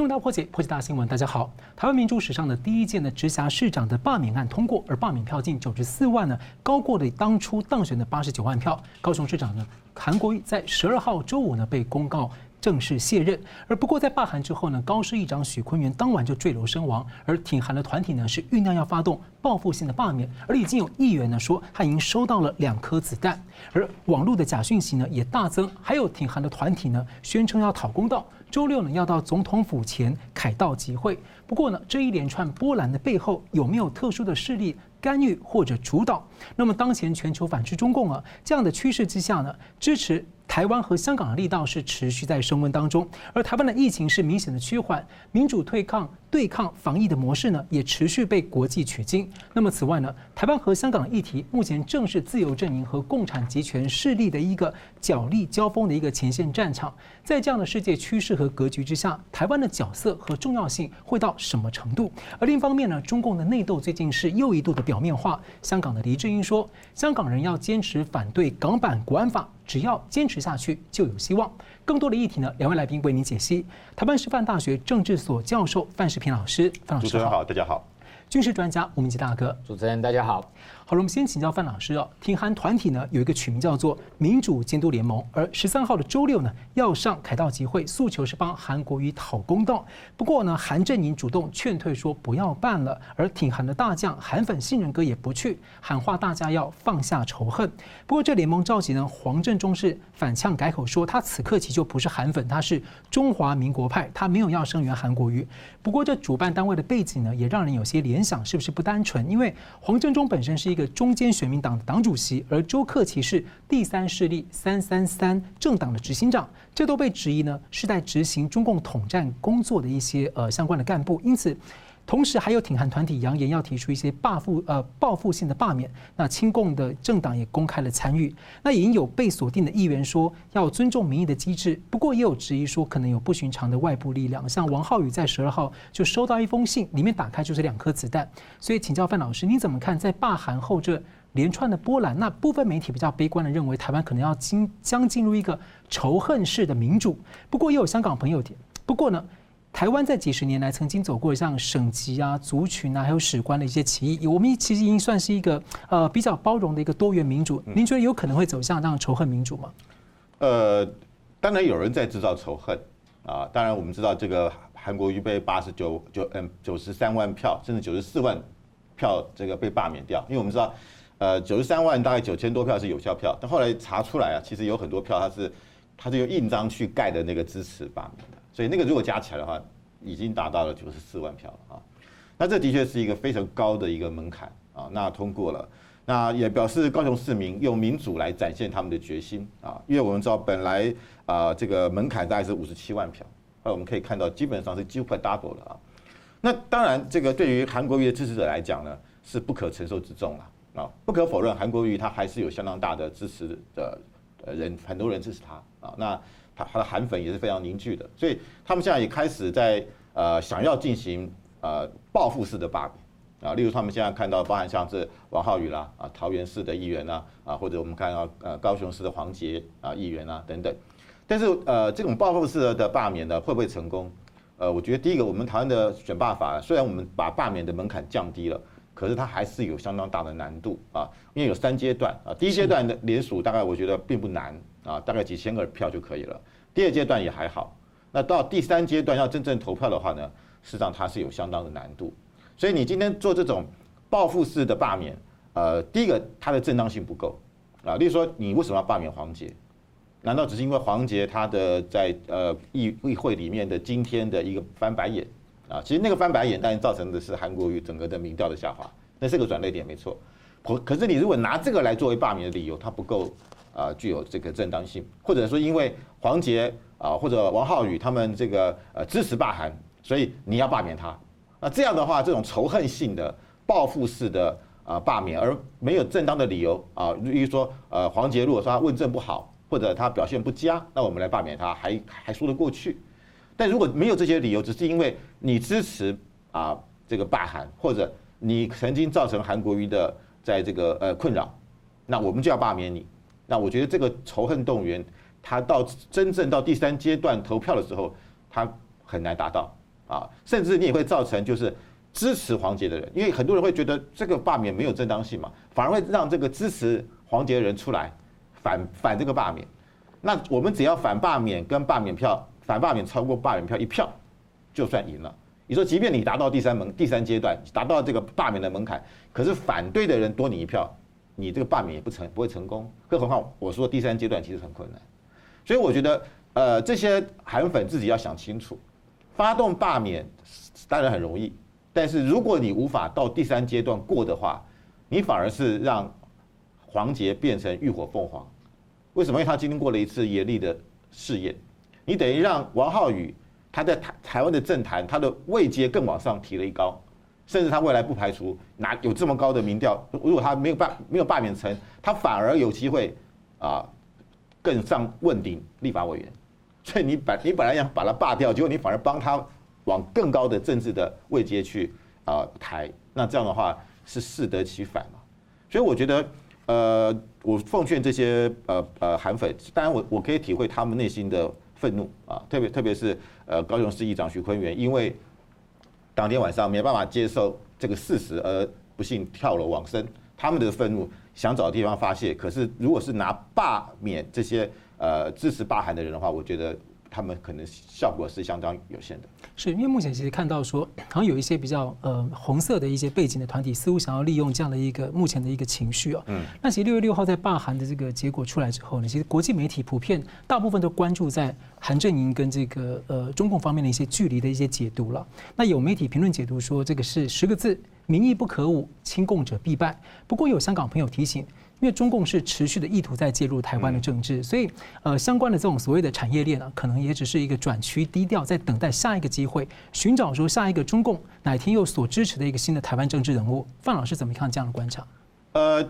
新闻大破解，破解大新闻。大家好，台湾民主史上的第一届的直辖市长的罢免案通过，而罢免票近九十四万呢，高过了当初当选的八十九万票。高雄市长呢，韩国瑜在十二号周五呢被公告。正式卸任，而不过在罢韩之后呢，高市议长许昆元当晚就坠楼身亡，而挺韩的团体呢是酝酿要发动报复性的罢免，而已经有议员呢说他已经收到了两颗子弹，而网络的假讯息呢也大增，还有挺韩的团体呢宣称要讨公道，周六呢要到总统府前凯道集会。不过呢，这一连串波澜的背后有没有特殊的势力干预或者主导？那么当前全球反制中共啊这样的趋势之下呢，支持。台湾和香港的力道是持续在升温当中，而台湾的疫情是明显的趋缓，民主对抗对抗防疫的模式呢，也持续被国际取经。那么此外呢，台湾和香港议题目前正是自由阵营和共产集权势力的一个角力交锋的一个前线战场。在这样的世界趋势和格局之下，台湾的角色和重要性会到什么程度？而另一方面呢，中共的内斗最近是又一度的表面化。香港的黎智英说，香港人要坚持反对港版国安法。只要坚持下去，就有希望。更多的议题呢，两位来宾为您解析。台湾师范大学政治所教授范世平老师，范老师好。主持人好，大家好。军事专家吴明吉大哥，主持人大家好。好了，我们先请教范老师哦。挺韩团体呢有一个取名叫做民主监督联盟，而十三号的周六呢要上凯道集会，诉求是帮韩国瑜讨公道。不过呢，韩阵营主动劝退，说不要办了。而挺韩的大将韩粉信任哥也不去，喊话大家要放下仇恨。不过这联盟召集呢黄振中是反呛改口说，他此刻起就不是韩粉，他是中华民国派，他没有要声援韩国瑜。不过这主办单位的背景呢，也让人有些联想，是不是不单纯？因为黄振中本身是一个。中间选民党的党主席，而周克奇是第三势力三三三政党的执行长，这都被质疑呢是在执行中共统战工作的一些呃相关的干部，因此。同时还有挺韩团体扬言要提出一些报复呃报复性的罢免，那亲共的政党也公开了参与，那已经有被锁定的议员说要尊重民意的机制，不过也有质疑说可能有不寻常的外部力量，像王浩宇在十二号就收到一封信，里面打开就是两颗子弹，所以请教范老师，你怎么看在罢韩后这连串的波澜？那部分媒体比较悲观的认为台湾可能要进将进入一个仇恨式的民主，不过也有香港朋友点，不过呢。台湾在几十年来曾经走过像省级啊、族群啊，还有史观的一些歧义，我们其实已经算是一个呃比较包容的一个多元民主。您觉得有可能会走向这样仇恨民主吗？呃，当然有人在制造仇恨啊。当然我们知道这个韩国瑜被八十九九嗯九十三万票，甚至九十四万票这个被罢免掉，因为我们知道呃九十三万大概九千多票是有效票，但后来查出来啊，其实有很多票它是它是用印章去盖的那个支持罢免的。所以那个如果加起来的话，已经达到了九十四万票了啊。那这的确是一个非常高的一个门槛啊。那通过了，那也表示高雄市民用民主来展现他们的决心啊。因为我们知道本来啊这个门槛大概是五十七万票，那我们可以看到基本上是几乎快 double 了啊。那当然这个对于韩国瑜的支持者来讲呢，是不可承受之重了啊。不可否认，韩国瑜他还是有相当大的支持的人，很多人支持他啊。那他的韩粉也是非常凝聚的，所以他们现在也开始在呃想要进行呃报复式的罢免啊，例如他们现在看到，包含像是王浩宇啦啊，桃园市的议员呐啊，或者我们看到呃高雄市的黄杰啊议员啊等等，但是呃这种报复式的罢免呢会不会成功？呃，我觉得第一个，我们台湾的选罢法虽然我们把罢免的门槛降低了，可是它还是有相当大的难度啊，因为有三阶段啊，第一阶段的联署大概我觉得并不难。啊，大概几千个票就可以了。第二阶段也还好，那到第三阶段要真正投票的话呢，实际上它是有相当的难度。所以你今天做这种报复式的罢免，呃，第一个它的正当性不够啊。例如说，你为什么要罢免黄杰？难道只是因为黄杰他的在呃议议会里面的今天的一个翻白眼啊？其实那个翻白眼，当然造成的是韩国瑜整个的民调的下滑，那是个转捩点没错。可可是你如果拿这个来作为罢免的理由，它不够。啊，具有这个正当性，或者说因为黄杰啊或者王浩宇他们这个呃支持罢韩，所以你要罢免他。那这样的话，这种仇恨性的报复式的啊罢免，而没有正当的理由啊，例如说呃黄杰如果说他问政不好，或者他表现不佳，那我们来罢免他还还说得过去。但如果没有这些理由，只是因为你支持啊这个罢韩，或者你曾经造成韩国瑜的在这个呃困扰，那我们就要罢免你。那我觉得这个仇恨动员，他到真正到第三阶段投票的时候，他很难达到啊，甚至你也会造成就是支持黄杰的人，因为很多人会觉得这个罢免没有正当性嘛，反而会让这个支持黄杰的人出来反反这个罢免。那我们只要反罢免跟罢免票，反罢免超过罢免票一票，就算赢了。你说，即便你达到第三门第三阶段，达到这个罢免的门槛，可是反对的人多你一票，你这个罢免也不成不会成功。更何况我说第三阶段其实很困难，所以我觉得，呃，这些韩粉自己要想清楚，发动罢免当然很容易，但是如果你无法到第三阶段过的话，你反而是让黄杰变成浴火凤凰。为什么？因为他经历过了一次严厉的试验，你等于让王浩宇。他在台台湾的政坛，他的位阶更往上提了一高，甚至他未来不排除拿有这么高的民调，如果他没有罢没有罢免成，他反而有机会啊更上问鼎立法委员。所以你本你本来想把他罢掉，结果你反而帮他往更高的政治的位阶去啊抬，那这样的话是适得其反嘛？所以我觉得，呃，我奉劝这些呃呃韩粉，当然我我可以体会他们内心的。愤怒啊，特别特别是呃高雄市议长徐坤元，因为当天晚上没办法接受这个事实而不幸跳楼往生，他们的愤怒想找地方发泄，可是如果是拿罢免这些呃支持罢韩的人的话，我觉得。他们可能效果是相当有限的，是因为目前其实看到说，好像有一些比较呃红色的一些背景的团体，似乎想要利用这样的一个目前的一个情绪啊。嗯。那其实六月六号在罢韩的这个结果出来之后呢，其实国际媒体普遍大部分都关注在韩阵营跟这个呃中共方面的一些距离的一些解读了。那有媒体评论解读说，这个是十个字：民意不可侮，亲共者必败。不过有香港朋友提醒。因为中共是持续的意图在介入台湾的政治，所以呃相关的这种所谓的产业链呢，可能也只是一个转趋低调，在等待下一个机会，寻找说下一个中共哪天又所支持的一个新的台湾政治人物。范老师怎么看这样的观察？呃，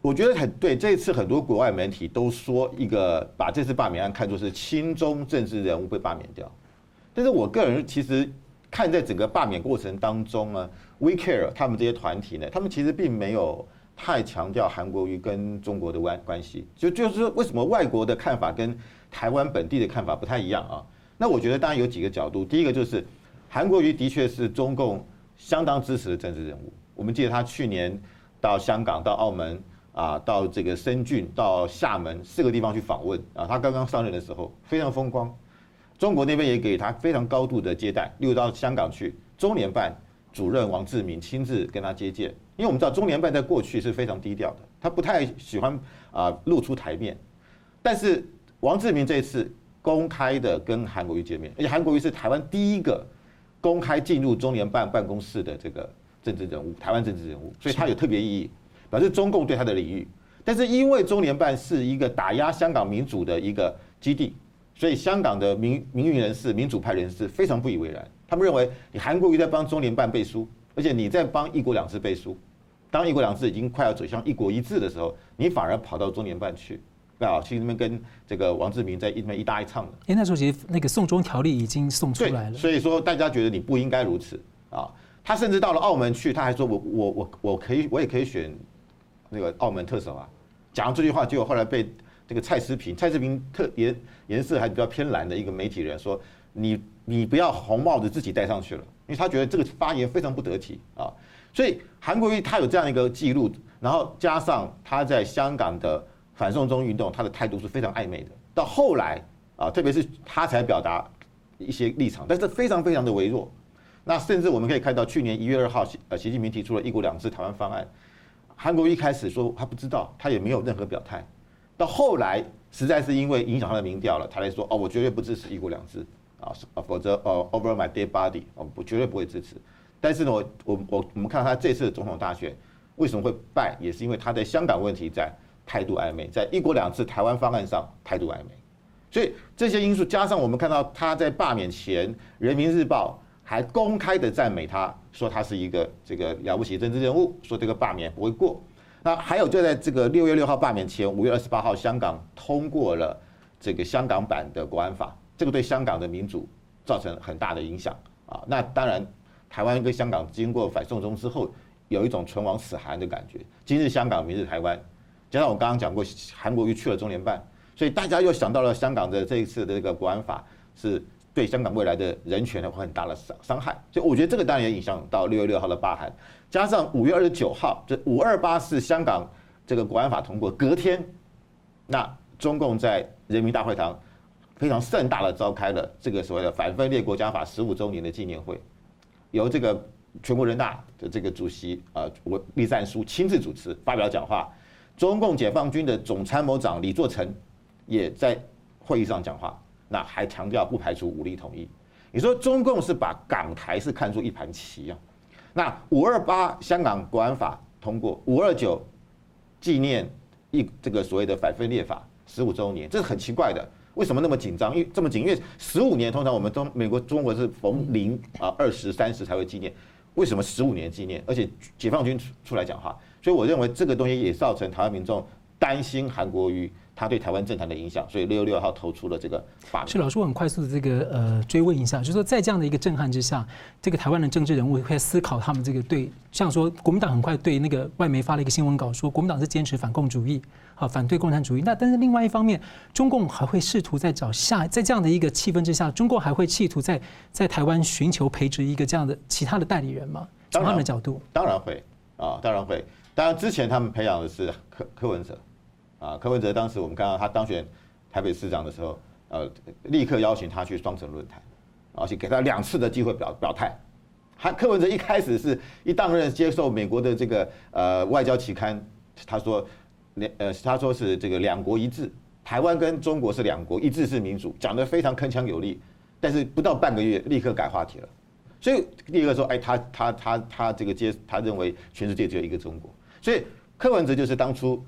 我觉得很对。这一次很多国外媒体都说一个把这次罢免案看作是亲中政治人物被罢免掉，但是我个人其实看在整个罢免过程当中呢，We Care 他们这些团体呢，他们其实并没有。太强调韩国瑜跟中国的关关系，就就是为什么外国的看法跟台湾本地的看法不太一样啊？那我觉得当然有几个角度，第一个就是韩国瑜的确是中共相当支持的政治人物。我们记得他去年到香港、到澳门啊，到这个深圳、到厦门四个地方去访问啊，他刚刚上任的时候非常风光，中国那边也给他非常高度的接待。又到香港去，中联办主任王志民亲自跟他接见。因为我们知道中联办在过去是非常低调的，他不太喜欢啊露出台面。但是王志民这一次公开的跟韩国瑜见面，而且韩国瑜是台湾第一个公开进入中联办办公室的这个政治人物，台湾政治人物，所以他有特别意义，表示中共对他的礼遇。但是因为中联办是一个打压香港民主的一个基地，所以香港的民民运人士、民主派人士非常不以为然，他们认为你韩国瑜在帮中联办背书，而且你在帮一国两制背书。当一国两制已经快要走向一国一制的时候，你反而跑到中联办去，啊，去那边跟这个王志明在一边一搭一唱的。哎，那时候其实那个送中条例已经送出来了。所以说大家觉得你不应该如此啊。他甚至到了澳门去，他还说我我我我可以我也可以选那个澳门特首啊。讲这句话，结果后来被这个蔡思平，蔡思平特颜颜色还比较偏蓝的一个媒体人说，你你不要红帽子自己戴上去了，因为他觉得这个发言非常不得体啊。所以韩国瑜他有这样一个记录，然后加上他在香港的反送中运动，他的态度是非常暧昧的。到后来啊，特别是他才表达一些立场，但是非常非常的微弱。那甚至我们可以看到，去年一月二号，习呃，习近平提出了一国两制台湾方案，韩国瑜一开始说他不知道，他也没有任何表态。到后来实在是因为影响他的民调了，他来说哦，我绝对不支持一国两制啊，否则哦，over my dead body，我不绝对不会支持。但是呢，我我我我们看他这次总统大选为什么会败，也是因为他在香港问题在态度暧昧，在一国两制台湾方案上态度暧昧，所以这些因素加上我们看到他在罢免前，《人民日报》还公开的赞美他，说他是一个这个了不起的政治人物，说这个罢免不会过。那还有就在这个六月六号罢免前，五月二十八号香港通过了这个香港版的国安法，这个对香港的民主造成很大的影响啊。那当然。台湾跟香港经过反送中之后，有一种唇亡齿寒的感觉。今日香港，明日台湾。加上我刚刚讲过，韩国又去了中联办，所以大家又想到了香港的这一次的这个国安法是对香港未来的人权呢会很大的伤伤害。所以我觉得这个当然也影响到六月六号的罢韩，加上五月二十九号这五二八是香港这个国安法通过，隔天，那中共在人民大会堂非常盛大的召开了这个所谓的反分裂国家法十五周年的纪念会，由这个全国人大的这个主席啊，我栗战书亲自主持发表讲话。中共解放军的总参谋长李作成也在会议上讲话，那还强调不排除武力统一。你说中共是把港台是看作一盘棋啊？那五二八香港国安法通过，五二九纪念一这个所谓的反分裂法十五周年，这是很奇怪的。为什么那么紧张？因为这么紧，因为十五年通常我们中美国中国是逢零啊二十三十才会纪念，为什么十五年纪念？而且解放军出出来讲话。所以我认为这个东西也造成台湾民众担心韩国瑜他对台湾政坛的影响，所以六月六号投出了这个罢免。是老师，我很快速的这个呃追问一下，就是说在这样的一个震撼之下，这个台湾的政治人物会思考他们这个对，像说国民党很快对那个外媒发了一个新闻稿，说国民党是坚持反共主义，啊反对共产主义。那但是另外一方面，中共还会试图在找下，在这样的一个气氛之下，中共还会企图在在台湾寻求培植一个这样的其他的代理人吗？从他们的角度，当然会啊，当然会。当然，之前他们培养的是柯柯文哲，啊，柯文哲当时我们看到他当选台北市长的时候，呃，立刻邀请他去双城论坛，而且给他两次的机会表表态。他柯文哲一开始是一当任接受美国的这个呃外交期刊，他说两呃他说是这个两国一致，台湾跟中国是两国一致是民主，讲得非常铿锵有力，但是不到半个月立刻改话题了。所以第一个说，哎，他他他他这个接他认为全世界只有一个中国。所以柯文哲就是当初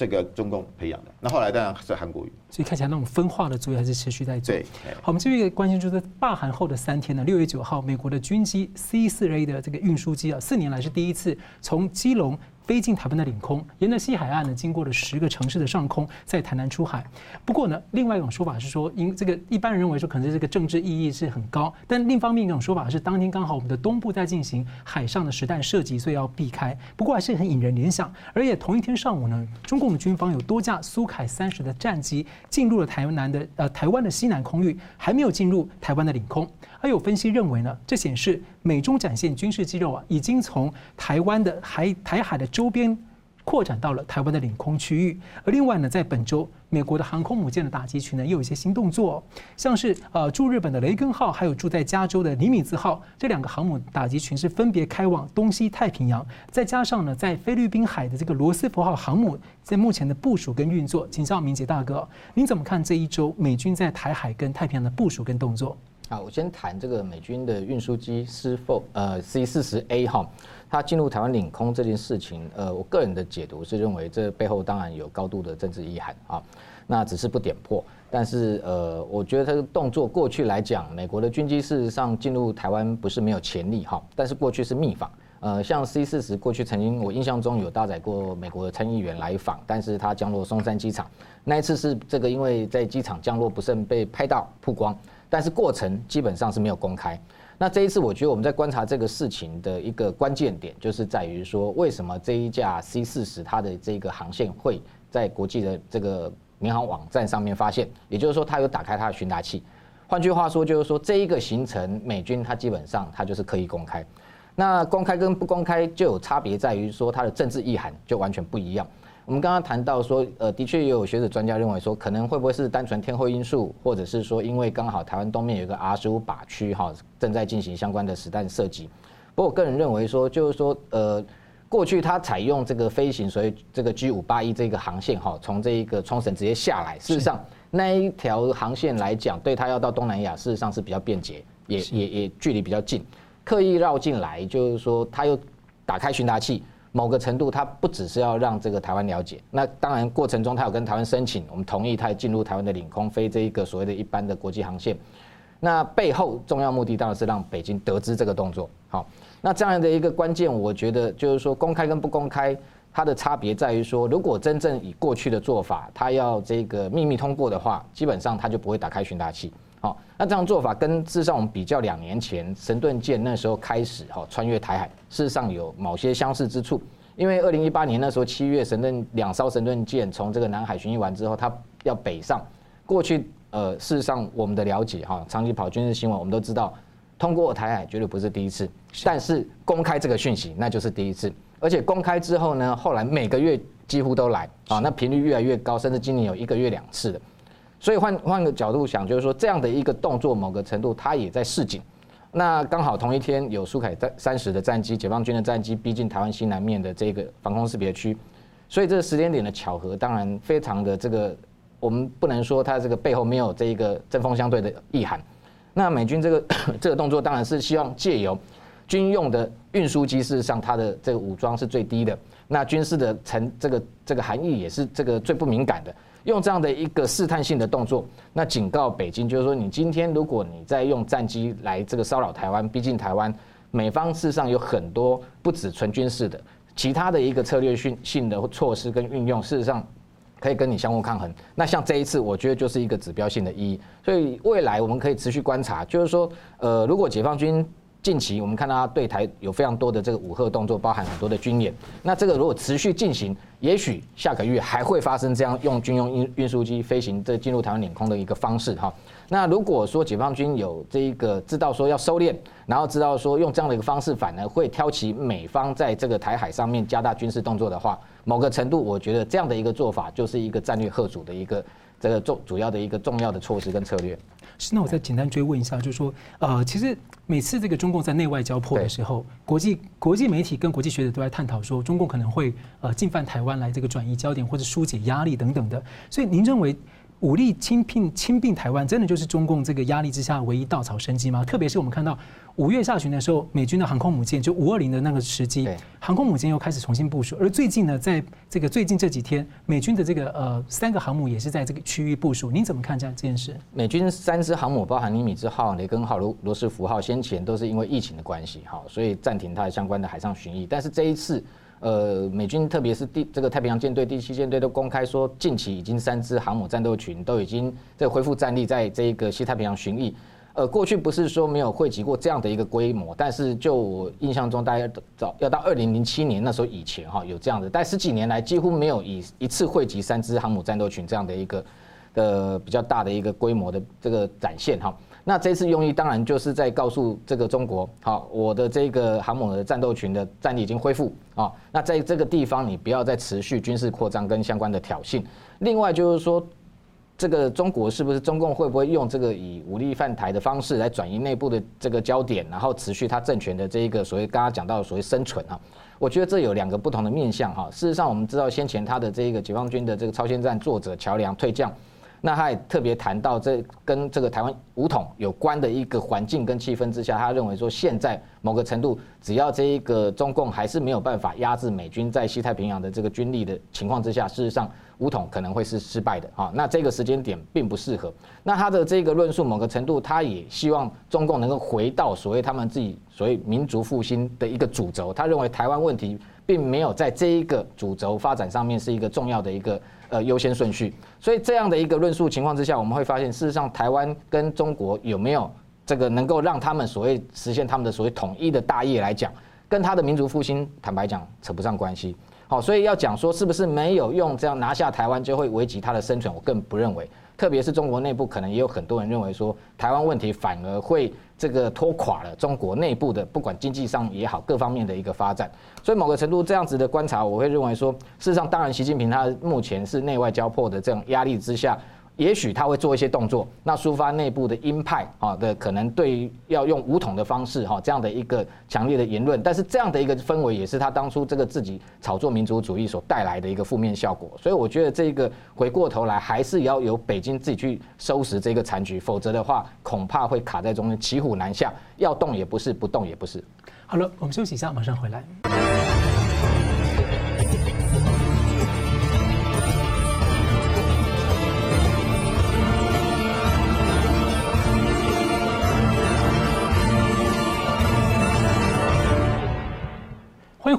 这个中共培养的，那后来当然是韩国瑜。所以看起来那种分化的作用还是持续在做。好，我们这边关心就是罢韩后的三天呢，六月九号，美国的军机 C 四 A 的这个运输机啊，四年来是第一次从基隆。飞进台湾的领空，沿着西海岸呢，经过了十个城市的上空，在台南出海。不过呢，另外一种说法是说，因这个一般人认为说，可能这个政治意义是很高。但另一方面一种说法是，当天刚好我们的东部在进行海上的实弹射击，所以要避开。不过还是很引人联想。而且同一天上午呢，中共的军方有多架苏凯三十的战机进入了台南的呃台湾的西南空域，还没有进入台湾的领空。还有分析认为呢，这显示美中展现军事肌肉啊，已经从台湾的海台海的周边扩展到了台湾的领空区域。而另外呢，在本周，美国的航空母舰的打击群呢，又有一些新动作，像是呃驻日本的雷根号，还有驻在加州的尼米兹号这两个航母打击群是分别开往东西太平洋。再加上呢，在菲律宾海的这个罗斯福号航母在目前的部署跟运作，请教明杰大哥，您怎么看这一周美军在台海跟太平洋的部署跟动作？好，我先谈这个美军的运输机是否呃 C 四十 A 哈，它进入台湾领空这件事情，呃，我个人的解读是认为这背后当然有高度的政治意涵啊，那只是不点破。但是呃，我觉得这个动作过去来讲，美国的军机事实上进入台湾不是没有潜力哈，但是过去是密访，呃，像 C 四十过去曾经我印象中有搭载过美国的参议员来访，但是他降落松山机场，那一次是这个因为在机场降落不慎被拍到曝光。但是过程基本上是没有公开。那这一次，我觉得我们在观察这个事情的一个关键点，就是在于说，为什么这一架 C 四十它的这个航线会在国际的这个民航网站上面发现？也就是说，它有打开它的寻达器。换句话说，就是说这一个行程，美军它基本上它就是可以公开。那公开跟不公开就有差别，在于说它的政治意涵就完全不一样。我们刚刚谈到说，呃，的确也有学者专家认为说，可能会不会是单纯天候因素，或者是说因为刚好台湾东面有一个 R 十五靶区哈，正在进行相关的实弹射击。不过我个人认为说，就是说，呃，过去它采用这个飞行，所以这个 G 五八一这个航线哈，从这一个冲绳直接下来，事实上那一条航线来讲，对它要到东南亚，事实上是比较便捷，也也也距离比较近，刻意绕进来，就是说它又打开巡达器。某个程度，它不只是要让这个台湾了解，那当然过程中他有跟台湾申请，我们同意他进入台湾的领空飞这一个所谓的一般的国际航线。那背后重要目的当然是让北京得知这个动作。好，那这样的一个关键，我觉得就是说公开跟不公开，它的差别在于说，如果真正以过去的做法，他要这个秘密通过的话，基本上他就不会打开寻达器。好，那这样做法跟事实上我们比较两年前神盾舰那时候开始哈穿越台海，事实上有某些相似之处。因为二零一八年那时候七月神盾两艘神盾舰从这个南海巡弋完之后，它要北上，过去呃，事实上我们的了解哈，长期跑军事新闻，我们都知道，通过台海绝对不是第一次，但是公开这个讯息那就是第一次，而且公开之后呢，后来每个月几乎都来。啊，那频率越来越高，甚至今年有一个月两次的。所以换换个角度想，就是说这样的一个动作，某个程度它也在示警。那刚好同一天有苏凯在三十的战机，解放军的战机逼近台湾西南面的这个防空识别区，所以这个时间点的巧合，当然非常的这个，我们不能说它这个背后没有这一个针锋相对的意涵。那美军这个这个动作，当然是希望借由军用的运输机，事实上它的这个武装是最低的，那军事的层这个这个含义也是这个最不敏感的。用这样的一个试探性的动作，那警告北京，就是说，你今天如果你在用战机来这个骚扰台湾，逼近台湾，美方事实上有很多不止纯军事的，其他的一个策略性性的措施跟运用，事实上可以跟你相互抗衡。那像这一次，我觉得就是一个指标性的意义。所以未来我们可以持续观察，就是说，呃，如果解放军。近期我们看到他对台有非常多的这个武吓动作，包含很多的军演。那这个如果持续进行，也许下个月还会发生这样用军用运运输机飞行这进入台湾领空的一个方式哈。那如果说解放军有这一个知道说要收敛，然后知道说用这样的一个方式，反而会挑起美方在这个台海上面加大军事动作的话，某个程度我觉得这样的一个做法就是一个战略吓阻的一个这个重主要的一个重要的措施跟策略。是，那我再简单追问一下，就是说，呃，其实每次这个中共在内外交迫的时候，国际国际媒体跟国际学者都在探讨说，中共可能会呃进犯台湾来这个转移焦点或者疏解压力等等的。所以您认为武力侵并侵并台湾，真的就是中共这个压力之下唯一稻草生机吗？特别是我们看到。五月下旬的时候，美军的航空母舰就五二零的那个时机，航空母舰又开始重新部署。而最近呢，在这个最近这几天，美军的这个呃三个航母也是在这个区域部署。您怎么看这样这件事？美军三支航母，包含尼米兹号、雷根号、罗罗斯福号，先前都是因为疫情的关系，哈，所以暂停它的相关的海上巡弋。但是这一次，呃，美军特别是第这个太平洋舰队第七舰队都公开说，近期已经三支航母战斗群都已经在恢复战力，在这一个西太平洋巡弋。呃，过去不是说没有汇集过这样的一个规模，但是就我印象中，大概早要到二零零七年那时候以前哈，有这样的，但十几年来几乎没有以一次汇集三支航母战斗群这样的一个呃比较大的一个规模的这个展现哈。那这次用意当然就是在告诉这个中国，好，我的这个航母的战斗群的战力已经恢复啊，那在这个地方你不要再持续军事扩张跟相关的挑衅。另外就是说。这个中国是不是中共会不会用这个以武力犯台的方式来转移内部的这个焦点，然后持续他政权的这一个所谓刚刚讲到的所谓生存啊？我觉得这有两个不同的面向哈。事实上，我们知道先前他的这个解放军的这个超限战作者乔梁退将。那他也特别谈到，这跟这个台湾武统有关的一个环境跟气氛之下，他认为说，现在某个程度，只要这一个中共还是没有办法压制美军在西太平洋的这个军力的情况之下，事实上武统可能会是失败的啊。那这个时间点并不适合。那他的这个论述，某个程度，他也希望中共能够回到所谓他们自己所谓民族复兴的一个主轴。他认为台湾问题并没有在这一个主轴发展上面是一个重要的一个。呃，优先顺序，所以这样的一个论述情况之下，我们会发现，事实上，台湾跟中国有没有这个能够让他们所谓实现他们的所谓统一的大业来讲，跟他的民族复兴，坦白讲，扯不上关系。好，所以要讲说是不是没有用这样拿下台湾就会危及他的生存，我更不认为。特别是中国内部，可能也有很多人认为说，台湾问题反而会这个拖垮了中国内部的不管经济上也好，各方面的一个发展。所以某个程度这样子的观察，我会认为说，事实上，当然习近平他目前是内外交迫的这种压力之下。也许他会做一些动作，那抒发内部的鹰派啊的可能对于要用武统的方式哈这样的一个强烈的言论，但是这样的一个氛围也是他当初这个自己炒作民族主义所带来的一个负面效果。所以我觉得这个回过头来还是要由北京自己去收拾这个残局，否则的话恐怕会卡在中间，骑虎难下，要动也不是，不动也不是。好了，我们休息一下，马上回来。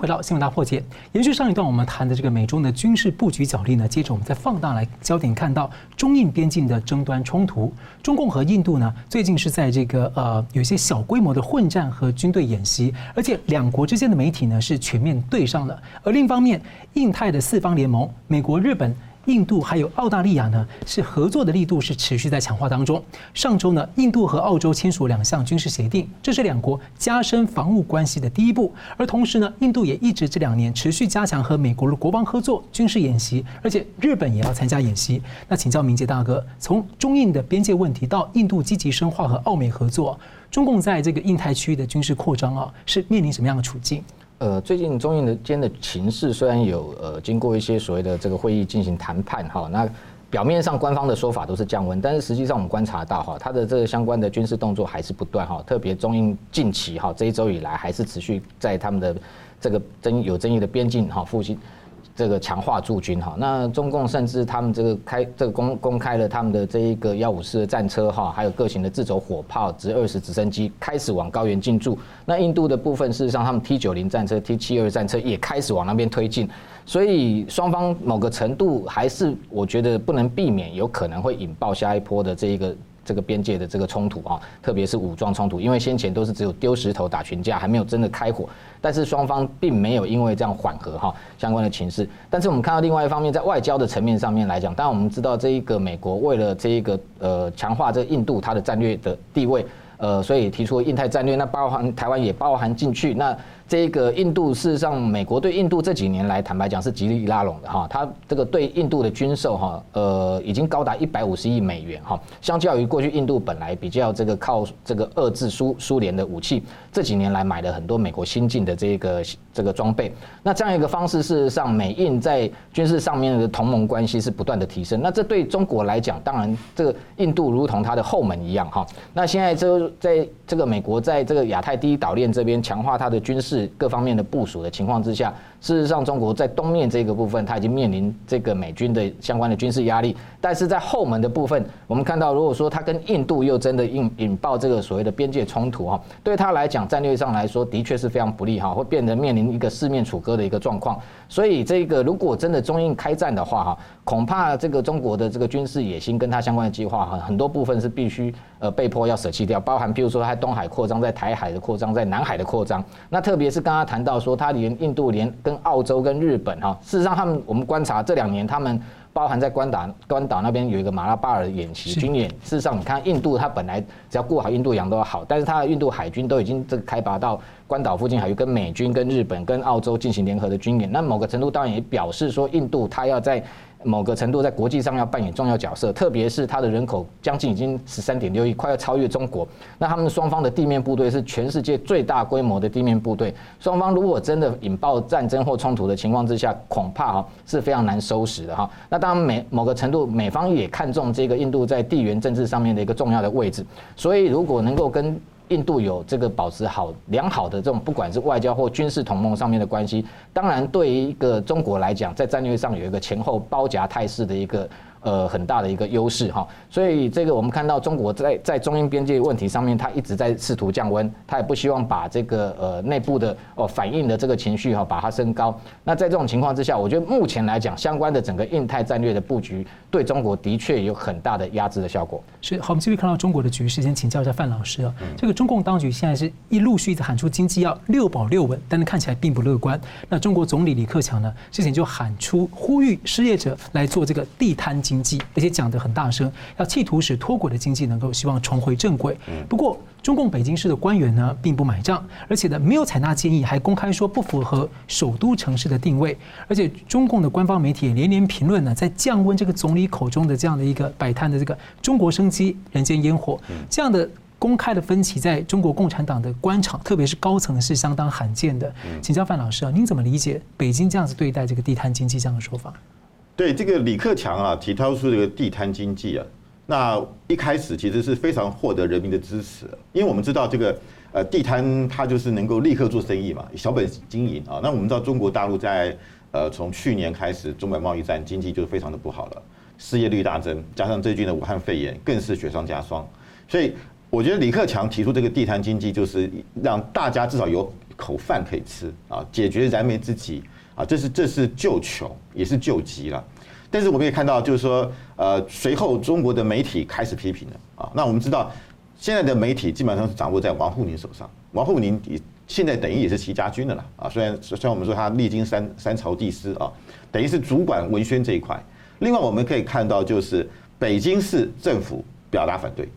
回到新闻大破解。延续上一段我们谈的这个美中的军事布局角力呢，接着我们再放大来焦点看到中印边境的争端冲突。中共和印度呢，最近是在这个呃有一些小规模的混战和军队演习，而且两国之间的媒体呢是全面对上了。而另一方面，印太的四方联盟，美国、日本。印度还有澳大利亚呢，是合作的力度是持续在强化当中。上周呢，印度和澳洲签署两项军事协定，这是两国加深防务关系的第一步。而同时呢，印度也一直这两年持续加强和美国的国防合作、军事演习，而且日本也要参加演习。那请教明杰大哥，从中印的边界问题到印度积极深化和澳美合作，中共在这个印太区域的军事扩张啊，是面临什么样的处境？呃，最近中印的间的情势虽然有呃经过一些所谓的这个会议进行谈判哈，那表面上官方的说法都是降温，但是实际上我们观察到哈，它的这个相关的军事动作还是不断哈，特别中印近期哈这一周以来还是持续在他们的这个争有争议的边境哈附近。这个强化驻军哈，那中共甚至他们这个开这个公公开了他们的这一个幺五四的战车哈，还有各型的自走火炮、直二十直升机开始往高原进驻。那印度的部分，事实上他们 T 九零战车、T 七二战车也开始往那边推进。所以双方某个程度还是我觉得不能避免，有可能会引爆下一波的这一个。这个边界的这个冲突啊，特别是武装冲突，因为先前都是只有丢石头打群架，还没有真的开火。但是双方并没有因为这样缓和哈相关的情势。但是我们看到另外一方面，在外交的层面上面来讲，当然我们知道这一个美国为了这一个呃强化这印度它的战略的地位，呃，所以提出了印太战略，那包含台湾也包含进去那。这个印度事实上，美国对印度这几年来，坦白讲是极力拉拢的哈。它这个对印度的军售哈，呃，已经高达一百五十亿美元哈。相较于过去印度本来比较这个靠这个遏制苏苏联的武器，这几年来买了很多美国新进的这个这个装备。那这样一个方式，事实上美印在军事上面的同盟关系是不断的提升。那这对中国来讲，当然这个印度如同它的后门一样哈。那现在这在这个美国在这个亚太第一岛链这边强化它的军事。各方面的部署的情况之下，事实上，中国在东面这个部分，它已经面临这个美军的相关的军事压力。但是在后门的部分，我们看到，如果说它跟印度又真的引引爆这个所谓的边界冲突哈，对它来讲，战略上来说，的确是非常不利哈，会变得面临一个四面楚歌的一个状况。所以，这个如果真的中印开战的话哈，恐怕这个中国的这个军事野心跟它相关的计划哈，很多部分是必须呃被迫要舍弃掉，包含譬如说在东海扩张、在台海的扩张、在南海的扩张。那特别是刚刚谈到说，它连印度连跟澳洲跟日本哈，事实上他们我们观察这两年他们。包含在关岛，关岛那边有一个马拉巴尔演习军演。事实上，你看印度，它本来只要顾好印度洋都要好，但是它的印度海军都已经这个开拔到关岛附近，还有跟美军、跟日本、跟澳洲进行联合的军演。那某个程度当然也表示说，印度它要在。某个程度在国际上要扮演重要角色，特别是它的人口将近已经十三点六亿，快要超越中国。那他们双方的地面部队是全世界最大规模的地面部队。双方如果真的引爆战争或冲突的情况之下，恐怕哈是非常难收拾的哈。那当然美某个程度，美方也看重这个印度在地缘政治上面的一个重要的位置。所以如果能够跟印度有这个保持好良好的这种不管是外交或军事同盟上面的关系，当然对于一个中国来讲，在战略上有一个前后包夹态势的一个。呃，很大的一个优势哈，所以这个我们看到中国在在中印边界问题上面，它一直在试图降温，它也不希望把这个呃内部的哦反应的这个情绪哈把它升高。那在这种情况之下，我觉得目前来讲，相关的整个印太战略的布局对中国的确有很大的压制的效果。是好，我们继续看到中国的局势，先请教一下范老师啊，这个中共当局现在是一陆续一直喊出经济要六保六稳，但是看起来并不乐观。那中国总理李克强呢，之前就喊出呼吁失业者来做这个地摊经济，而且讲得很大声，要企图使脱轨的经济能够希望重回正轨。不过，中共北京市的官员呢，并不买账，而且呢，没有采纳建议，还公开说不符合首都城市的定位。而且，中共的官方媒体也连连评论呢，在降温这个总理口中的这样的一个摆摊的这个中国生机、人间烟火这样的公开的分歧，在中国共产党的官场，特别是高层是相当罕见的。请教范老师啊，您怎么理解北京这样子对待这个地摊经济这样的说法？对这个李克强啊，提到出这个地摊经济啊，那一开始其实是非常获得人民的支持，因为我们知道这个呃地摊它就是能够立刻做生意嘛，小本经营啊。那我们知道中国大陆在呃从去年开始中美贸易战，经济就非常的不好了，失业率大增，加上最近的武汉肺炎更是雪上加霜。所以我觉得李克强提出这个地摊经济，就是让大家至少有口饭可以吃啊，解决燃眉之急。啊，这是这是救穷，也是救急了。但是我们也看到，就是说，呃，随后中国的媒体开始批评了啊。那我们知道，现在的媒体基本上是掌握在王沪宁手上。王沪宁现在等于也是习家军的了啊。虽然虽然我们说他历经三三朝帝师啊，等于是主管文宣这一块。另外我们可以看到，就是北京市政府表达反对，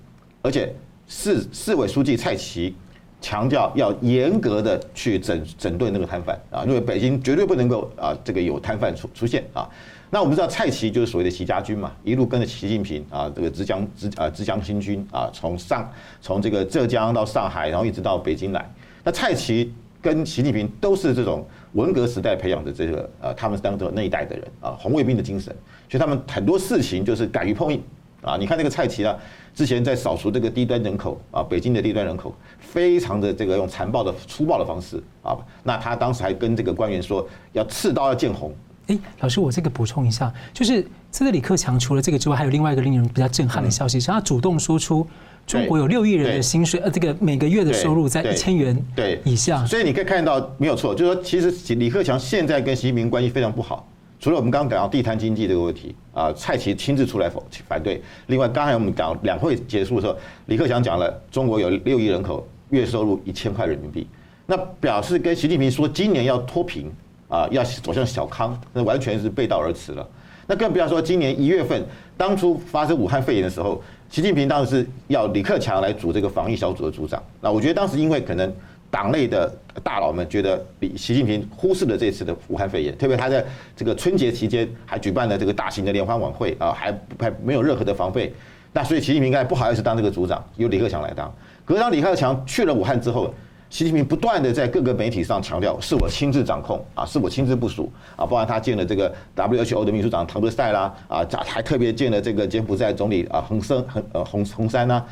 而且市市委书记蔡奇强调要严格的去整整顿那个摊贩啊，因为北京绝对不能够啊这个有摊贩出出现啊。那我们知道蔡奇就是所谓的习家军嘛，一路跟着习近平啊，这个浙江浙啊浙江新军啊，从上从这个浙江到上海，然后一直到北京来。那蔡奇跟习近平都是这种文革时代培养的这个呃，他们当中那一代的人啊，红卫兵的精神，所以他们很多事情就是敢于碰硬啊。你看这个蔡奇啊，之前在扫除这个低端人口啊，北京的低端人口，非常的这个用残暴的粗暴的方式啊。那他当时还跟这个官员说，要刺刀要见红。哎，老师，我这个补充一下，就是这个李克强除了这个之外，还有另外一个令人比较震撼的消息，是他主动说出中国有六亿人的薪水，呃，这个每个月的收入在一千元对以下。所以你可以看到，没有错，就是说，其实李克强现在跟习近平关系非常不好。除了我们刚刚讲到地摊经济这个问题啊，蔡奇亲自出来否反对。另外，刚才我们讲两会结束的时候，李克强讲了中国有六亿人口，月收入一千块人民币，那表示跟习近平说今年要脱贫。啊，要走向小康，那完全是背道而驰了。那更不要说今年一月份，当初发生武汉肺炎的时候，习近平当时是要李克强来组这个防疫小组的组长。那我觉得当时因为可能党内的大佬们觉得李习近平忽视了这次的武汉肺炎，特别他在这个春节期间还举办了这个大型的联欢晚会啊，还还没有任何的防备。那所以习近平应该不好意思当这个组长，由李克强来当。可是当李克强去了武汉之后，习近平不断的在各个媒体上强调，是我亲自掌控啊，是我亲自部署啊，包括他见了这个 WHO 的秘书长谭德塞啦啊，还特别见了这个柬埔寨总理啊洪森洪呃洪洪山呐，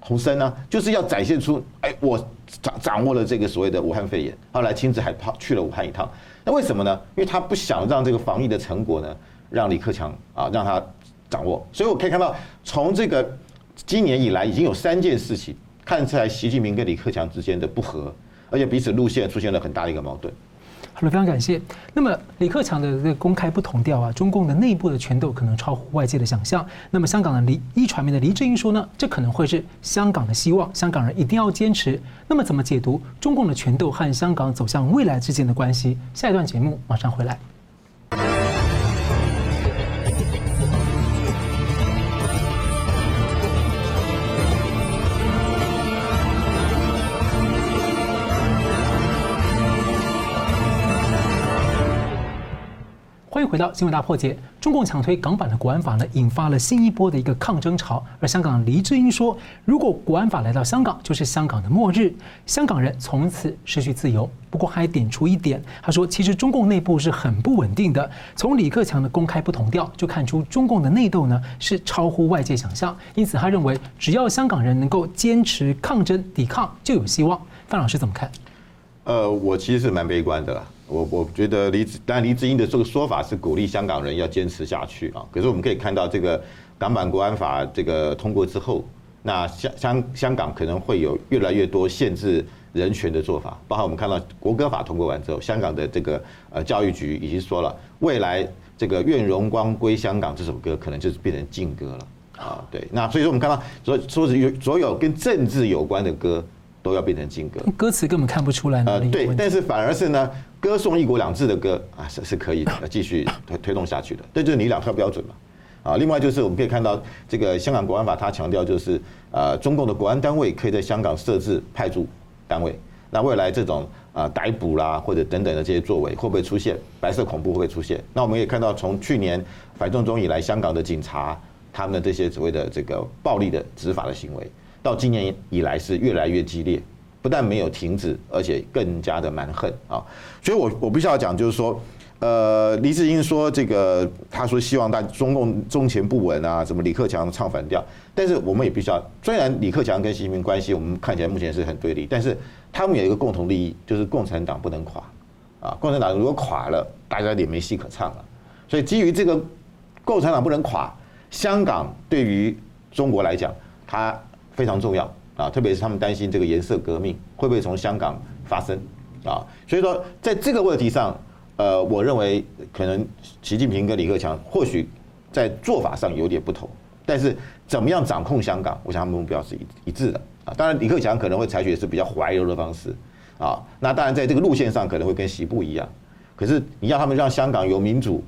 洪森呐，就是要展现出哎，我掌掌握了这个所谓的武汉肺炎，后来亲自还跑去了武汉一趟，那为什么呢？因为他不想让这个防疫的成果呢，让李克强啊让他掌握，所以我可以看到，从这个今年以来已经有三件事情。看出来，习近平跟李克强之间的不和，而且彼此路线出现了很大的一个矛盾。好了，非常感谢。那么李克强的这个公开不同调啊，中共的内部的权斗可能超乎外界的想象。那么香港的黎一传媒的黎智英说呢，这可能会是香港的希望，香港人一定要坚持。那么怎么解读中共的权斗和香港走向未来之间的关系？下一段节目马上回来。欢迎回到新闻大破解。中共强推港版的国安法呢，引发了新一波的一个抗争潮。而香港黎智英说，如果国安法来到香港，就是香港的末日，香港人从此失去自由。不过还点出一点，他说，其实中共内部是很不稳定的。从李克强的公开不同调，就看出中共的内斗呢是超乎外界想象。因此，他认为只要香港人能够坚持抗争、抵抗，就有希望。范老师怎么看？呃，我其实是蛮悲观的啦。我我觉得黎，当然黎智英的这个说法是鼓励香港人要坚持下去啊。可是我们可以看到，这个港版国安法这个通过之后，那香香香港可能会有越来越多限制人权的做法。包括我们看到国歌法通过完之后，香港的这个呃教育局已经说了，未来这个愿荣光归香港这首歌可能就是变成禁歌了啊。对，那所以说我们看到所说是有所有跟政治有关的歌。都要变成金歌，歌词根本看不出来。呃，对，但是反而是呢，歌颂一国两制的歌啊，是是可以的，继续推推动下去的。这就是你两套标准嘛。啊，另外就是我们可以看到，这个香港国安法它强调就是，呃，中共的国安单位可以在香港设置派驻单位。那未来这种啊逮捕啦或者等等的这些作为会不会出现？白色恐怖会不会出现？那我们也看到，从去年反送中以来，香港的警察他们的这些所谓的这个暴力的执法的行为。到今年以来是越来越激烈，不但没有停止，而且更加的蛮横啊！所以我我必须要讲，就是说，呃，黎智英说这个，他说希望大中共中前不稳啊，什么李克强唱反调，但是我们也必须要，虽然李克强跟习近平关系我们看起来目前是很对立，但是他们有一个共同利益，就是共产党不能垮啊！共产党如果垮了，大家也没戏可唱了。所以基于这个共产党不能垮，香港对于中国来讲，它非常重要啊，特别是他们担心这个颜色革命会不会从香港发生啊，所以说在这个问题上，呃，我认为可能习近平跟李克强或许在做法上有点不同，但是怎么样掌控香港，我想他们目标是一一致的啊。当然，李克强可能会采取的是比较怀柔的方式啊，那当然在这个路线上可能会跟习不一样，可是你要他们让香港有民主、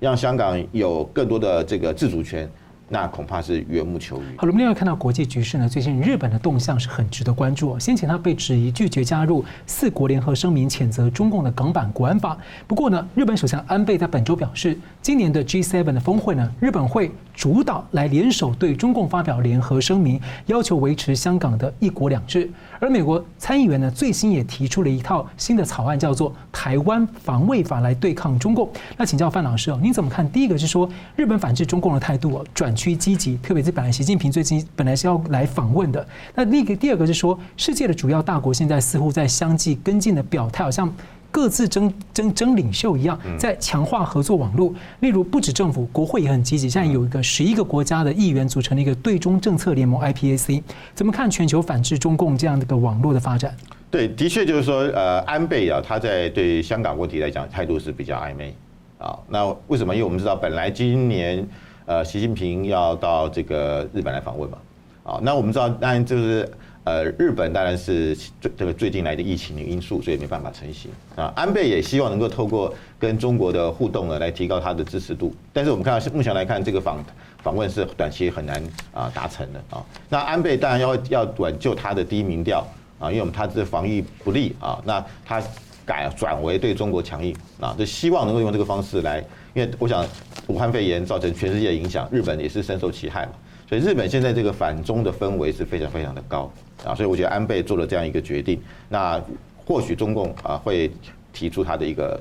让香港有更多的这个自主权。那恐怕是缘木求鱼。好了，我们另外看到国际局势呢，最近日本的动向是很值得关注。先前他被质疑拒绝加入四国联合声明，谴责中共的港版国安法。不过呢，日本首相安倍在本周表示，今年的 G7 的峰会呢，日本会主导来联手对中共发表联合声明，要求维持香港的一国两制。而美国参议员呢，最新也提出了一套新的草案，叫做《台湾防卫法》来对抗中共。那请教范老师哦，您怎么看？第一个是说，日本反制中共的态度转趋积极，特别是本来习近平最近本来是要来访问的。那另一个第二个是说，世界的主要大国现在似乎在相继跟进的表态，好像。各自争争争领袖一样，在强化合作网络。例如，不止政府，国会也很积极。现在有一个十一个国家的议员组成了一个对中政策联盟 （IPAC）。怎么看全球反制中共这样的一个网络的发展？对，的确就是说，呃，安倍啊，他在对香港问题来讲态度是比较暧昧啊。那为什么？因为我们知道，本来今年呃，习近平要到这个日本来访问嘛。啊，那我们知道，当然就是。呃，日本当然是最这个最近来的疫情的因素，所以没办法成型啊。安倍也希望能够透过跟中国的互动呢，来提高他的支持度。但是我们看到目前来看，这个访访问是短期很难啊达成的啊。那安倍当然要要挽救他的低民调啊，因为我们他这防疫不利啊，那他改转为对中国强硬啊，就希望能够用这个方式来，因为我想武汉肺炎造成全世界影响，日本也是深受其害嘛。所以日本现在这个反中的氛围是非常非常的高啊，所以我觉得安倍做了这样一个决定，那或许中共啊会提出他的一个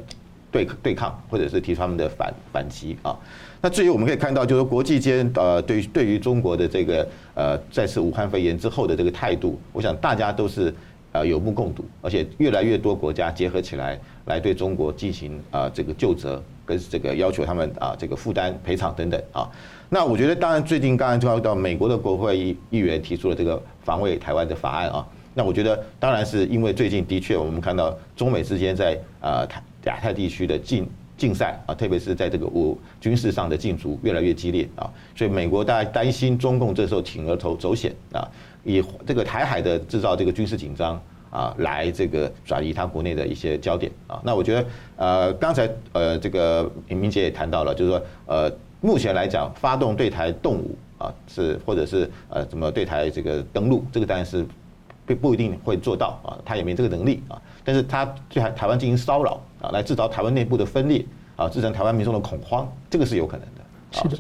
对对抗，或者是提出他们的反反击啊。那至于我们可以看到，就是国际间呃对对于中国的这个呃再次武汉肺炎之后的这个态度，我想大家都是呃有目共睹，而且越来越多国家结合起来来对中国进行啊这个究责，跟这个要求他们啊这个负担赔偿等等啊。那我觉得，当然最近刚刚就要到美国的国会议议员提出了这个防卫台湾的法案啊。那我觉得，当然是因为最近的确我们看到中美之间在呃台亚太地区的竞竞赛啊，特别是在这个武军事上的竞逐越来越激烈啊，所以美国大家担心中共这时候铤而走走险啊，以这个台海的制造这个军事紧张啊，来这个转移他国内的一些焦点啊。那我觉得呃刚才呃这个明捷也谈到了，就是说呃。目前来讲，发动对台动武啊，是或者是呃，怎么对台这个登陆，这个当然是不不一定会做到啊，他也没这个能力啊。但是他对台台湾进行骚扰啊，来制造台湾内部的分裂啊，制成台湾民众的恐慌，这个是有可能的。是的。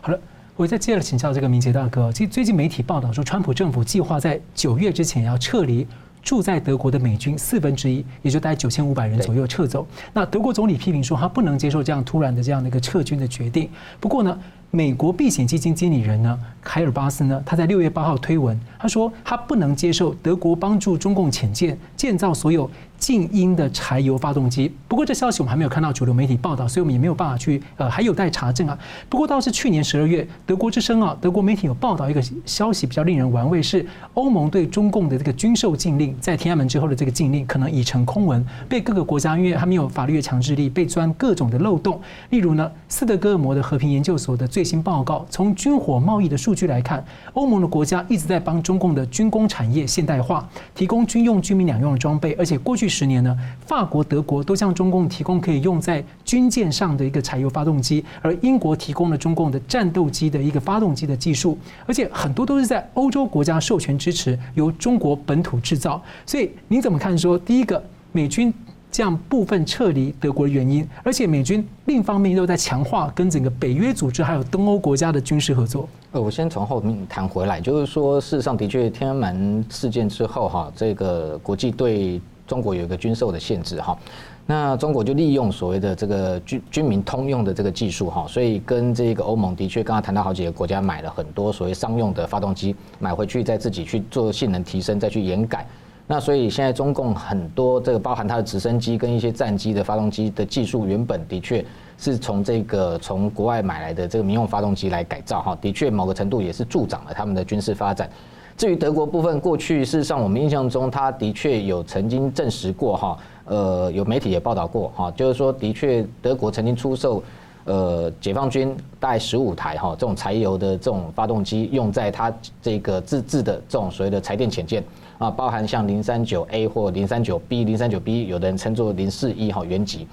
好了，我再接着请教这个明捷大哥，其实最近媒体报道说，川普政府计划在九月之前要撤离。驻在德国的美军四分之一，也就大概九千五百人左右撤走。那德国总理批评说，他不能接受这样突然的这样的一个撤军的决定。不过呢，美国避险基金经理人呢，凯尔巴斯呢，他在六月八号推文，他说他不能接受德国帮助中共潜舰建造所有。静音的柴油发动机，不过这消息我们还没有看到主流媒体报道，所以我们也没有办法去呃，还有待查证啊。不过倒是去年十二月，德国之声啊，德国媒体有报道一个消息比较令人玩味，是欧盟对中共的这个军售禁令，在天安门之后的这个禁令可能已成空文，被各个国家因为它没有法律的强制力，被钻各种的漏洞。例如呢，斯德哥尔摩的和平研究所的最新报告，从军火贸易的数据来看，欧盟的国家一直在帮中共的军工产业现代化，提供军用、军民两用的装备，而且过去。十年呢，法国、德国都向中共提供可以用在军舰上的一个柴油发动机，而英国提供了中共的战斗机的一个发动机的技术，而且很多都是在欧洲国家授权支持，由中国本土制造。所以您怎么看说？第一个，美军这样部分撤离德国的原因，而且美军另一方面又在强化跟整个北约组织还有东欧国家的军事合作。呃，我先从后面谈回来，就是说，事实上的确，天安门事件之后，哈，这个国际对。中国有一个军售的限制哈，那中国就利用所谓的这个军军民通用的这个技术哈，所以跟这个欧盟的确刚刚谈到好几个国家买了很多所谓商用的发动机，买回去再自己去做性能提升，再去延改。那所以现在中共很多这个包含它的直升机跟一些战机的发动机的技术，原本的确是从这个从国外买来的这个民用发动机来改造哈，的确某个程度也是助长了他们的军事发展。至于德国部分，过去事实上我们印象中，他的确有曾经证实过哈，呃，有媒体也报道过哈，就是说的确德国曾经出售，呃，解放军大概十五台哈这种柴油的这种发动机，用在它这个自制的这种所谓的柴电潜舰啊，包含像零三九 A 或零三九 B、零三九 B，有的人称作零四一哈原级。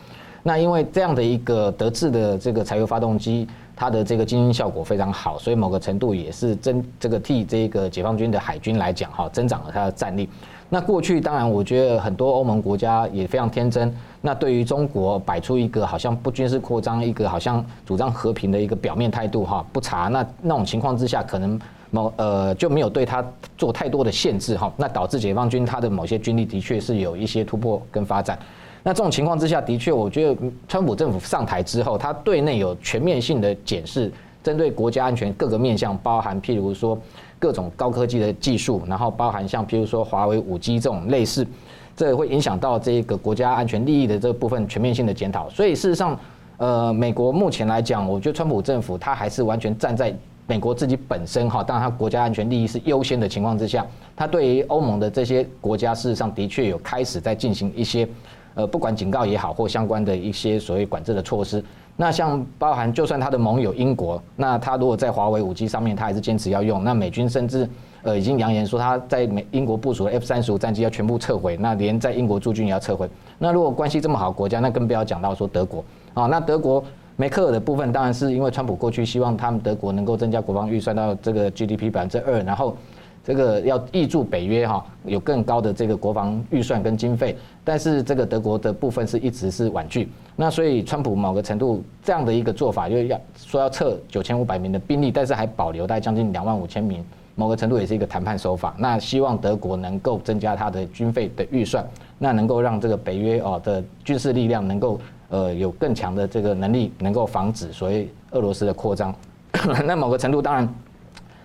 那因为这样的一个德制的这个柴油发动机，它的这个经营效果非常好，所以某个程度也是增这个替这个解放军的海军来讲哈，增长了它的战力。那过去当然，我觉得很多欧盟国家也非常天真。那对于中国摆出一个好像不军事扩张，一个好像主张和平的一个表面态度哈，不查那那种情况之下，可能某呃就没有对他做太多的限制哈。那导致解放军他的某些军力的确是有一些突破跟发展。那这种情况之下，的确我觉得川普政府上台之后，他对内有全面性的检视，针对国家安全各个面向，包含譬如说。各种高科技的技术，然后包含像譬如说华为五 G 这种类似，这会影响到这个国家安全利益的这部分全面性的检讨。所以事实上，呃，美国目前来讲，我觉得川普政府他还是完全站在美国自己本身哈，当然他国家安全利益是优先的情况之下，他对于欧盟的这些国家，事实上的确有开始在进行一些，呃，不管警告也好，或相关的一些所谓管制的措施。那像包含，就算他的盟友英国，那他如果在华为五 G 上面，他还是坚持要用。那美军甚至呃已经扬言说他在美英国部署的 F 三十五战机要全部撤回，那连在英国驻军也要撤回。那如果关系这么好的国家，那更不要讲到说德国啊。那德国梅克尔的部分，当然是因为川普过去希望他们德国能够增加国防预算到这个 GDP 百分之二，然后。这个要挹注北约哈，有更高的这个国防预算跟经费，但是这个德国的部分是一直是婉拒。那所以川普某个程度这样的一个做法，就要说要撤九千五百名的兵力，但是还保留大概将近两万五千名，某个程度也是一个谈判手法。那希望德国能够增加它的军费的预算，那能够让这个北约哦的军事力量能够呃有更强的这个能力，能够防止所谓俄罗斯的扩张。那某个程度当然。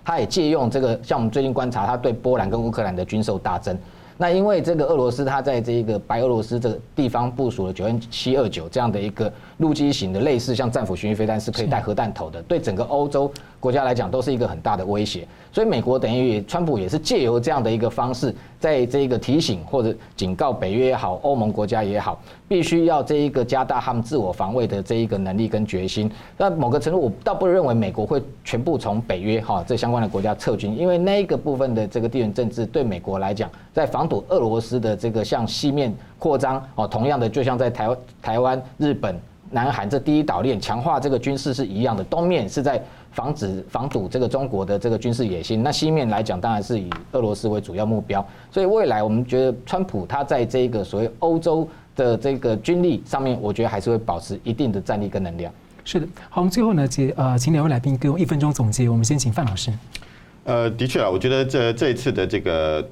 他也借用这个，像我们最近观察，他对波兰跟乌克兰的军售大增。那因为这个俄罗斯，他在这个白俄罗斯这个地方部署了九 N 七二九这样的一个陆基型的类似像战斧巡弋飞弹，是可以带核弹头的，对整个欧洲国家来讲都是一个很大的威胁。所以美国等于川普也是借由这样的一个方式，在这个提醒或者警告北约也好，欧盟国家也好，必须要这一个加大他们自我防卫的这一个能力跟决心。那某个程度，我倒不认为美国会全部从北约哈这相关的国家撤军，因为那一个部分的这个地缘政治对美国来讲，在防堵俄罗斯的这个向西面扩张哦，同样的就像在台湾、台湾、日本、南韩这第一岛链强化这个军事是一样的，东面是在。防止防堵这个中国的这个军事野心，那西面来讲当然是以俄罗斯为主要目标，所以未来我们觉得川普他在这个所谓欧洲的这个军力上面，我觉得还是会保持一定的战力跟能量。是的，好，我们最后呢，接呃，请两位来宾给我一分钟总结。我们先请范老师。呃，的确啊，我觉得这这一次的这个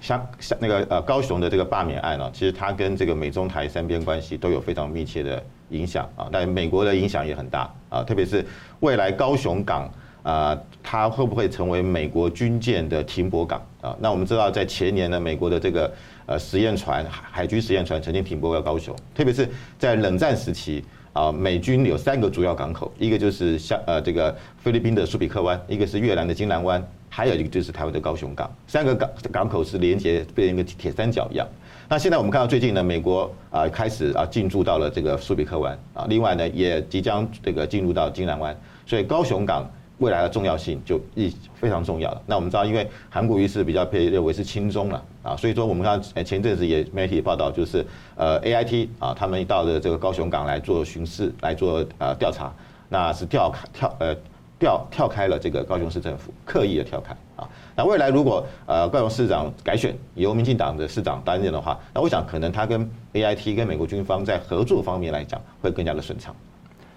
像像那个呃高雄的这个罢免案呢，其实它跟这个美中台三边关系都有非常密切的影响啊，但美国的影响也很大啊，特别是未来高雄港啊，它会不会成为美国军舰的停泊港啊？那我们知道，在前年呢，美国的这个呃实验船海军实验船曾经停泊在高雄，特别是在冷战时期啊，美军有三个主要港口，一个就是像呃这个菲律宾的苏比克湾，一个是越南的金兰湾，还有一个就是台湾的高雄港，三个港港口是连接变成一个铁三角一样。那现在我们看到最近呢，美国啊开始啊进驻到了这个苏比克湾啊，另外呢也即将这个进入到金兰湾，所以高雄港未来的重要性就一非常重要了。那我们知道，因为韩国瑜是比较被认为是亲中了啊，所以说我们看前阵子也媒体报道，就是呃 AIT 啊，他们到了这个高雄港来做巡视，来做呃调查，那是调跳呃调跳开了这个高雄市政府，刻意的跳开啊。那未来如果呃高雄市长改选由民进党的市长担任的话，那我想可能他跟 A I T 跟美国军方在合作方面来讲会更加的顺畅。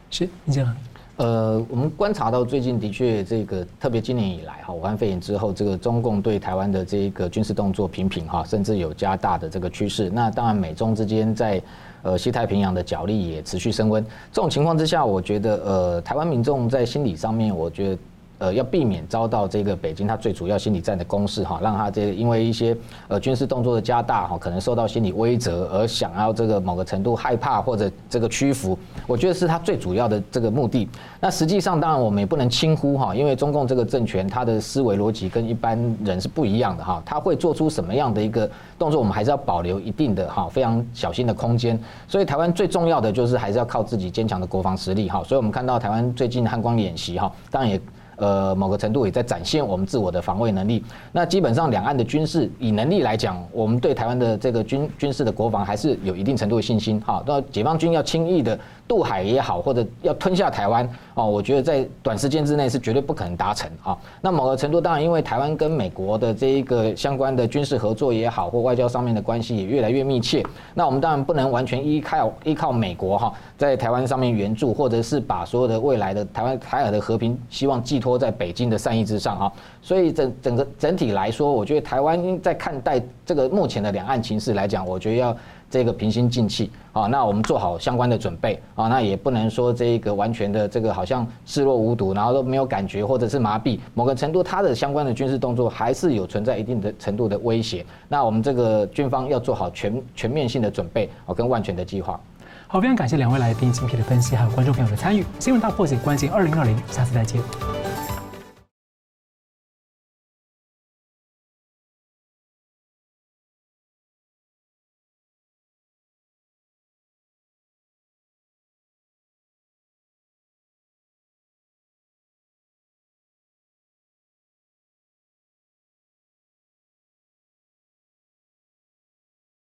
是，你讲。呃，我们观察到最近的确这个特别今年以来哈，武汉肺炎之后，这个中共对台湾的这个军事动作频频哈，甚至有加大的这个趋势。那当然美中之间在呃西太平洋的角力也持续升温。这种情况之下，我觉得呃台湾民众在心理上面，我觉得。呃，要避免遭到这个北京它最主要心理战的攻势哈，让他这因为一些呃军事动作的加大哈，可能受到心理威慑而想要这个某个程度害怕或者这个屈服，我觉得是他最主要的这个目的。那实际上，当然我们也不能轻忽哈，因为中共这个政权它的思维逻辑跟一般人是不一样的哈，他会做出什么样的一个动作，我们还是要保留一定的哈非常小心的空间。所以台湾最重要的就是还是要靠自己坚强的国防实力哈。所以我们看到台湾最近汉光演习哈，当然也。呃某个程度也在展现我们自我的防卫能力。那基本上两岸的军事以能力来讲，我们对台湾的这个军军事的国防还是有一定程度的信心。哈，那解放军要轻易的渡海也好，或者要吞下台湾哦，我觉得在短时间之内是绝对不可能达成啊。那某个程度当然，因为台湾跟美国的这一个相关的军事合作也好，或外交上面的关系也越来越密切，那我们当然不能完全依靠依靠美国哈，在台湾上面援助，或者是把所有的未来的台湾台海的和平希望寄托在北京的善意之上啊。所以整整个整体来说，我觉得台湾在看待这个目前的两岸情势来讲，我觉得要这个平心静气啊。那我们做好相关的准备啊，那也不能说这个完全的这个好像视若无睹，然后都没有感觉或者是麻痹。某个程度，它的相关的军事动作还是有存在一定的程度的威胁。那我们这个军方要做好全全面性的准备啊，跟万全的计划。好，非常感谢两位来宾精辟的分析，还有观众朋友的参与。新闻大破解，关键二零二零，下次再见。